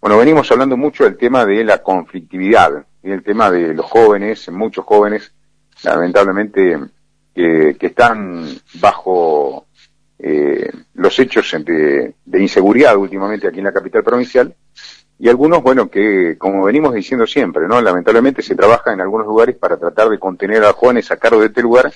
Bueno, venimos hablando mucho del tema de la conflictividad y el tema de los jóvenes, muchos jóvenes, lamentablemente, que, están bajo eh, los hechos de, inseguridad últimamente aquí en la capital provincial y algunos, bueno, que como venimos diciendo siempre, ¿no? Lamentablemente se trabaja en algunos lugares para tratar de contener a jóvenes, sacarlos de este lugar,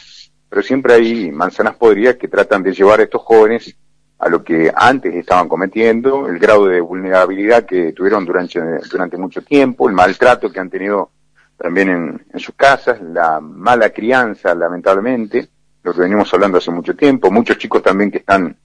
pero siempre hay manzanas podridas que tratan de llevar a estos jóvenes a lo que antes estaban cometiendo, el grado de vulnerabilidad que tuvieron durante, durante mucho tiempo, el maltrato que han tenido también en, sus casas, la mala crianza, lamentablemente, lo que venimos hablando hace mucho tiempo, muchos chicos también que están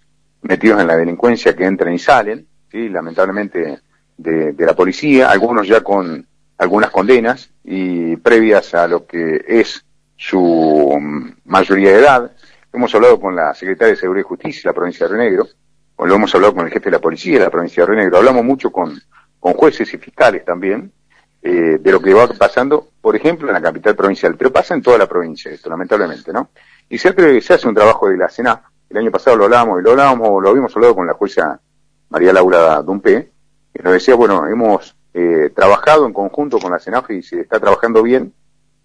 metidos en la delincuencia, que entran y salen, sí, lamentablemente de la policía, algunos ya con algunas condenas y previas a lo que es su mayoría de edad, Hemos hablado con la secretaria de Seguridad y Justicia de la provincia de Río Negro, o lo hemos hablado con el jefe de la policía de la provincia de Río Negro, hablamos mucho con, con jueces y fiscales también, eh, de lo que va pasando, por ejemplo, en la capital provincial, pero pasa en toda la provincia esto, lamentablemente, ¿no? Y siempre se hace un trabajo de la CENAF, el año pasado lo hablábamos, y lo hablábamos, lo habíamos hablado con la jueza María Laura Dumpé, que nos decía, bueno, hemos eh, trabajado en conjunto con la CENAF y se está trabajando bien,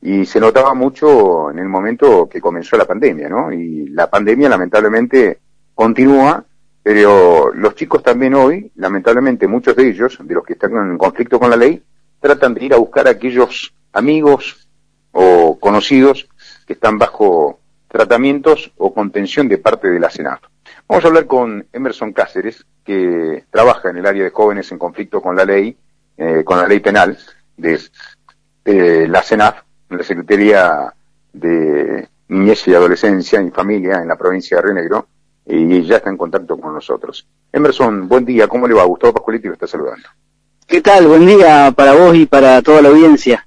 y se notaba mucho en el momento que comenzó la pandemia, ¿no? Y la pandemia lamentablemente continúa, pero los chicos también hoy, lamentablemente muchos de ellos, de los que están en conflicto con la ley, tratan de ir a buscar a aquellos amigos o conocidos que están bajo tratamientos o contención de parte de la Senado. Vamos a hablar con Emerson Cáceres, que trabaja en el área de jóvenes en conflicto con la ley, eh, con la ley penal de, de la CENAF, la Secretaría de Niñez y Adolescencia y Familia en la provincia de Río Negro y ya está en contacto con nosotros. Emerson, buen día, ¿cómo le va? Gustavo Pascualiti lo está saludando. ¿Qué tal? Buen día para vos y para toda la audiencia.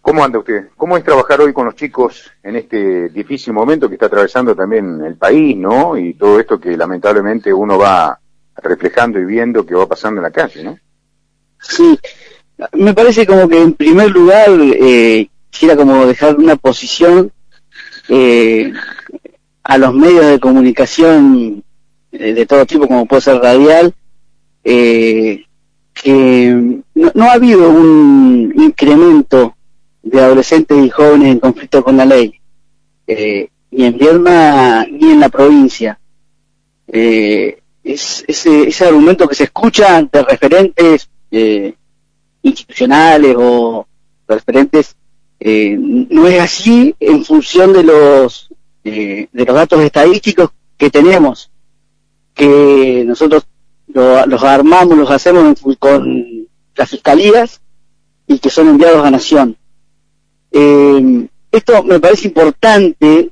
¿Cómo anda usted? ¿Cómo es trabajar hoy con los chicos en este difícil momento que está atravesando también el país, ¿no? Y todo esto que lamentablemente uno va reflejando y viendo que va pasando en la calle, ¿no? Sí, me parece como que en primer lugar eh, quisiera como dejar una posición eh, a los medios de comunicación eh, de todo tipo, como puede ser radial, eh, que no, ha habido un incremento de adolescentes y jóvenes en conflicto con la ley, ni en Vierma ni en la provincia. es, ese, ese argumento que se escucha ante referentes institucionales o referentes eh, no es así en función de los eh, de los datos estadísticos que tenemos que nosotros los armamos los hacemos con las fiscalías y que son enviados a nación. Eh, esto me parece importante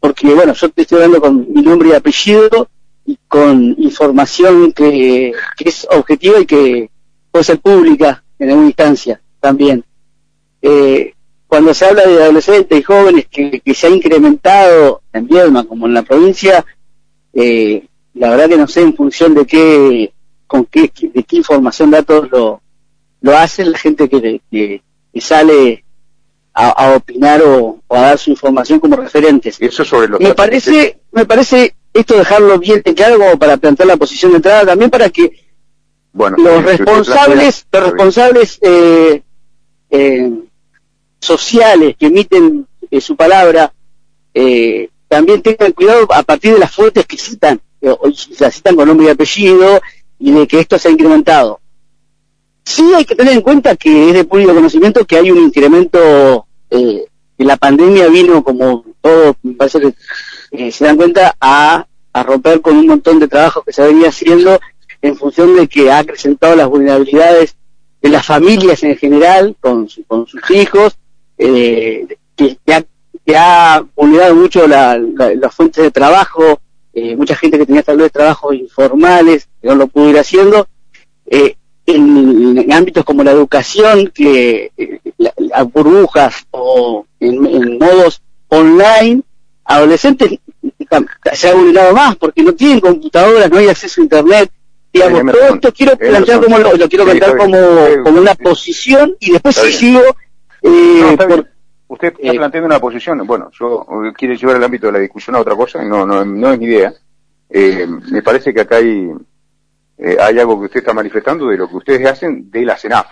porque bueno yo te estoy hablando con mi nombre y apellido y con información que, que es objetiva y que puede ser pública en alguna instancia también eh, cuando se habla de adolescentes y jóvenes que, se ha incrementado en Viedma como en la provincia, eh, la verdad que no sé en función de qué, con qué, de qué información, datos lo, lo hace la gente que, que, sale a, opinar o, a dar su información como referentes. Eso sobre lo me parece, me parece esto dejarlo bien claro como para plantear la posición de entrada también para que bueno, los responsables, los responsables eh, eh, sociales que emiten eh, su palabra eh, también tengan cuidado a partir de las fuentes que citan, eh, se citan con nombre y apellido y de que esto se ha incrementado. Sí hay que tener en cuenta que es de público conocimiento que hay un incremento, eh, que la pandemia vino como todo, me parece que se dan cuenta, a, a romper con un montón de trabajos que se venía haciendo en función de que ha acrecentado las vulnerabilidades de las familias en general con, con sus hijos eh, que, ha, vulnerado mucho las fuentes de trabajo, eh, mucha gente que tenía tal vez trabajos informales, que no lo pudo ir haciendo, eh, en, ámbitos como la educación, que eh, a burbujas o en, modos online, adolescentes se ha vulnerado más porque no tienen computadoras, no hay acceso a internet, digamos, todo esto quiero plantear como lo, quiero plantear como, como una posición y después si sigo eh, Usted está eh, planteando una posición, bueno, yo quiero llevar el ámbito de la discusión a otra cosa, no, no, no es mi idea. Eh, me parece que acá hay eh, hay algo que usted está manifestando de lo que ustedes hacen de la CENAF.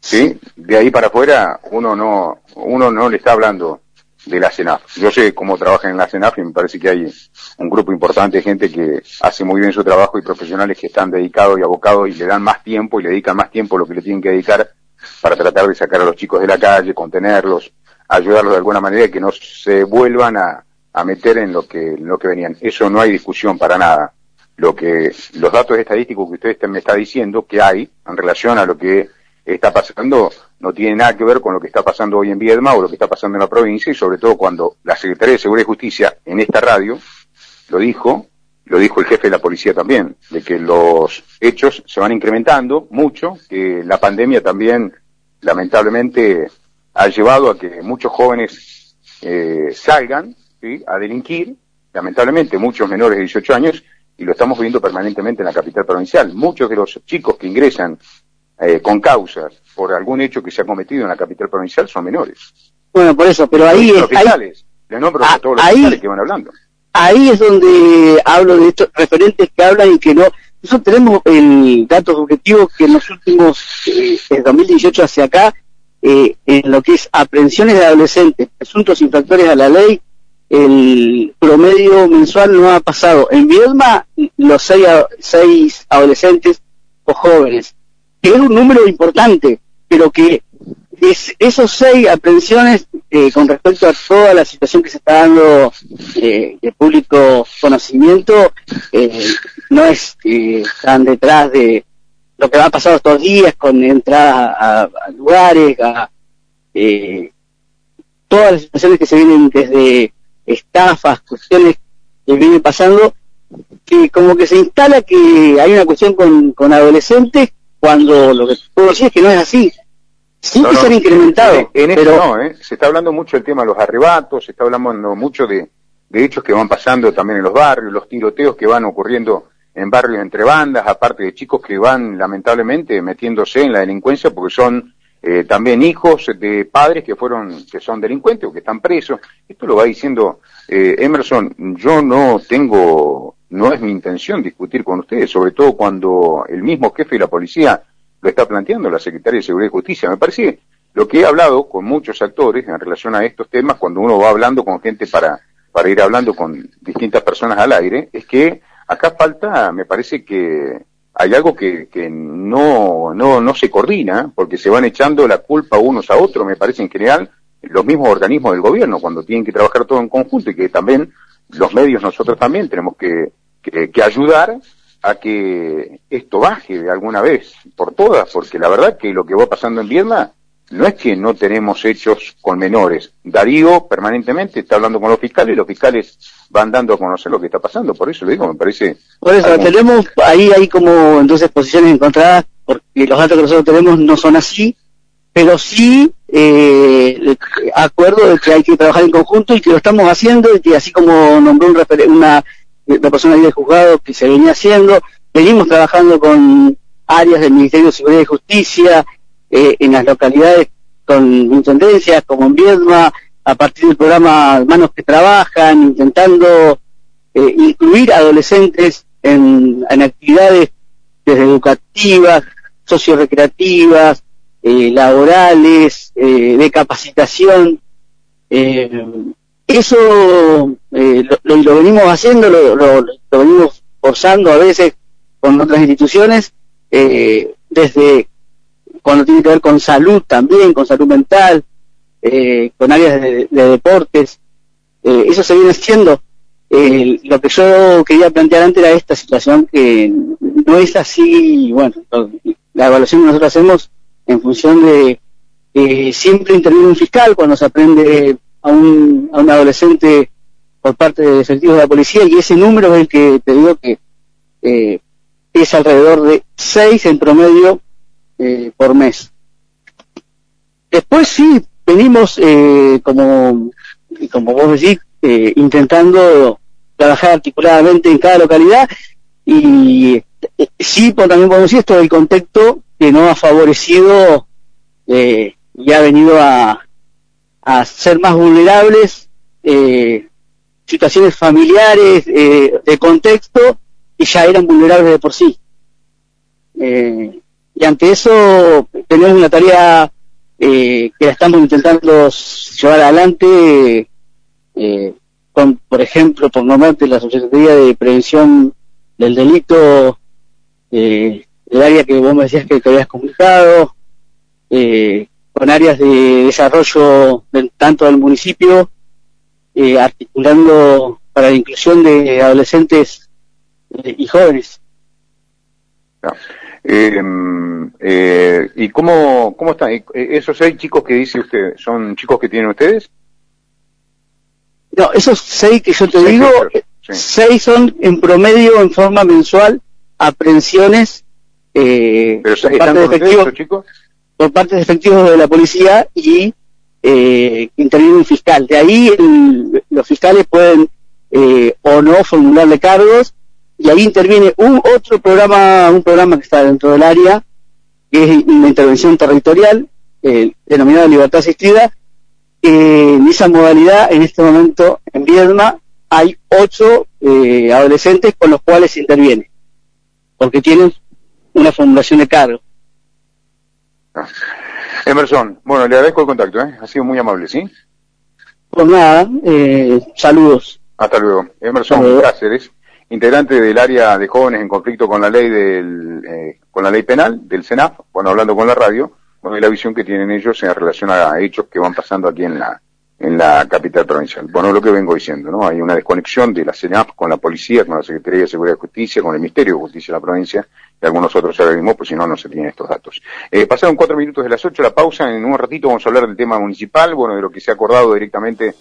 ¿Sí? De ahí para afuera uno no, uno no le está hablando de la CENAF. Yo sé cómo trabajan en la CENAF y me parece que hay un grupo importante de gente que hace muy bien su trabajo y profesionales que están dedicados y abocados y le dan más tiempo y le dedican más tiempo a lo que le tienen que dedicar para tratar de sacar a los chicos de la calle, contenerlos, ayudarlos de alguna manera y que no se vuelvan a, a meter en lo que, en lo que venían. Eso no hay discusión para nada lo que los datos estadísticos que usted me está diciendo que hay en relación a lo que está pasando no tiene nada que ver con lo que está pasando hoy en Viedma o lo que está pasando en la provincia y sobre todo cuando la Secretaría de Seguridad y Justicia en esta radio lo dijo, lo dijo el jefe de la policía también, de que los hechos se van incrementando mucho, que la pandemia también lamentablemente ha llevado a que muchos jóvenes eh, salgan a delinquir, lamentablemente muchos menores de 18 años, y lo estamos viendo permanentemente en la capital provincial. Muchos de los chicos que ingresan eh, con causas por algún hecho que se ha cometido en la capital provincial son menores. Bueno, por eso, pero ahí es... Fiscales, les nombro a, todos los ahí, que van hablando. Ahí es donde hablo de estos referentes que hablan y que no... Nosotros tenemos el datos objetivos que en los últimos, eh, desde 2018 hacia acá, eh, en lo que es aprehensiones de adolescentes, asuntos infractores a la ley, el promedio mensual no ha pasado. En Viedma, los seis, seis adolescentes o jóvenes, que es un número importante, pero que es, esos seis aprehensiones eh, con respecto a toda la situación que se está dando eh, de público conocimiento, eh, no es están detrás de lo que va a pasar estos días con entradas a, a lugares, a todas las situaciones que se vienen desde estafas, cuestiones que vienen pasando, que como que se instala que hay una cuestión con, con adolescentes cuando lo que puedo decir es que no es así. Sí que ser incrementado. En, pero... no, ¿eh? se está hablando mucho del tema de los arrebatos, se está hablando mucho de, de hechos que van pasando también en los barrios, los tiroteos que van ocurriendo en barrios entre bandas, aparte de chicos que van lamentablemente metiéndose en la delincuencia porque son eh, también hijos de padres que fueron, que son delincuentes o que están presos. Esto lo va diciendo eh, Emerson. Yo no tengo, no es mi intención discutir con ustedes, sobre todo cuando el mismo jefe de la policía lo está planteando, la secretaria de Seguridad y Justicia. Me parece lo que he hablado con muchos actores en relación a estos temas, cuando uno va hablando con gente para, para ir hablando con distintas personas al aire, es que acá falta, me parece que hay algo que, que no, no, no se coordina, porque se van echando la culpa unos a otros, me parece en general, los mismos organismos del gobierno, cuando tienen que trabajar todo en conjunto y que también los medios nosotros también tenemos que, que, que ayudar a que esto baje de alguna vez por todas, porque la verdad que lo que va pasando en Vietnam no es que no tenemos hechos con menores. Darío permanentemente está hablando con los fiscales y los fiscales van dando a conocer lo que está pasando. Por eso lo digo, me parece. Por eso, tenemos ahí, hay como entonces posiciones encontradas, porque los datos que nosotros tenemos no son así, pero sí eh, acuerdo de que hay que trabajar en conjunto y que lo estamos haciendo y que así como nombró un una, una persona del juzgado que se venía haciendo, venimos trabajando con áreas del Ministerio de Seguridad y Justicia, eh, en las localidades con intendencias como en Viedma, a partir del programa Manos que Trabajan, intentando eh, incluir adolescentes en, en, actividades desde educativas, sociorecreativas, eh, laborales, eh, de capacitación. Eh, eso lo, lo, venimos haciendo, lo, lo, venimos forzando a veces con otras instituciones, desde cuando tiene que ver con salud también, con salud mental, eh, con áreas de, deportes. Eh, eso se viene haciendo. Eh, lo que yo quería plantear antes era esta situación que no es así, bueno, la evaluación que nosotros hacemos en función de siempre interviene un fiscal cuando se aprende a un, a un adolescente por parte de efectivos de la policía y ese número es el que te digo que es alrededor de seis en promedio eh, por mes. Después sí, venimos, eh, como, como vos decís, eh, intentando trabajar articuladamente en cada localidad y eh, sí, pues, también podemos decir esto del contexto que no ha favorecido eh, y ha venido a, a ser más vulnerables eh, situaciones familiares de contexto y ya eran vulnerables de por sí. Eh, y ante eso tenemos una tarea eh, que estamos intentando llevar adelante eh, con, por ejemplo, por nombrarte la Secretaría de Prevención del Delito, eh, el área que vos me decías que te habías comunicado, eh, con áreas de desarrollo tanto del municipio, eh, articulando para la inclusión de adolescentes eh, y jóvenes. Eh, ¿Y cómo, cómo están? ¿Esos seis chicos que dice usted, son chicos que tienen ustedes? No, esos seis que yo te digo, seis son en promedio en forma mensual aprehensiones eh, ¿Pero por, parte de efectivos, chicos? Por parte efectivos de la policía y eh, interviene un fiscal. De ahí los fiscales pueden eh, o no formularle cargos y ahí interviene un otro programa, un programa que está dentro del área, que es una intervención territorial, eh, denominada Libertad Asistida. en esa modalidad, en este momento, en Viedma, hay ocho adolescentes con los cuales interviene, porque tienen una formulación de cargo. Emerson, bueno, le agradezco el contacto, ¿eh? ha sido muy amable, ¿sí? Pues nada, eh, saludos. Hasta luego. Emerson Cáceres integrante del área de jóvenes en conflicto con la ley del, eh, con la ley penal del SENAF, bueno, hablando con la radio, bueno, y la visión que tienen ellos en relación a hechos que van pasando aquí en la, en la capital provincial. Bueno, lo que vengo diciendo, ¿no? Hay una desconexión de la CENAF con la policía, con la Secretaría de Seguridad y Justicia, con el Ministerio de Justicia de la provincia y algunos otros organismos, pues si no, no se tienen estos datos. Eh, pasaron cuatro minutos de las ocho, la pausa, en un ratito vamos a hablar del tema municipal, bueno, de lo que se ha acordado directamente.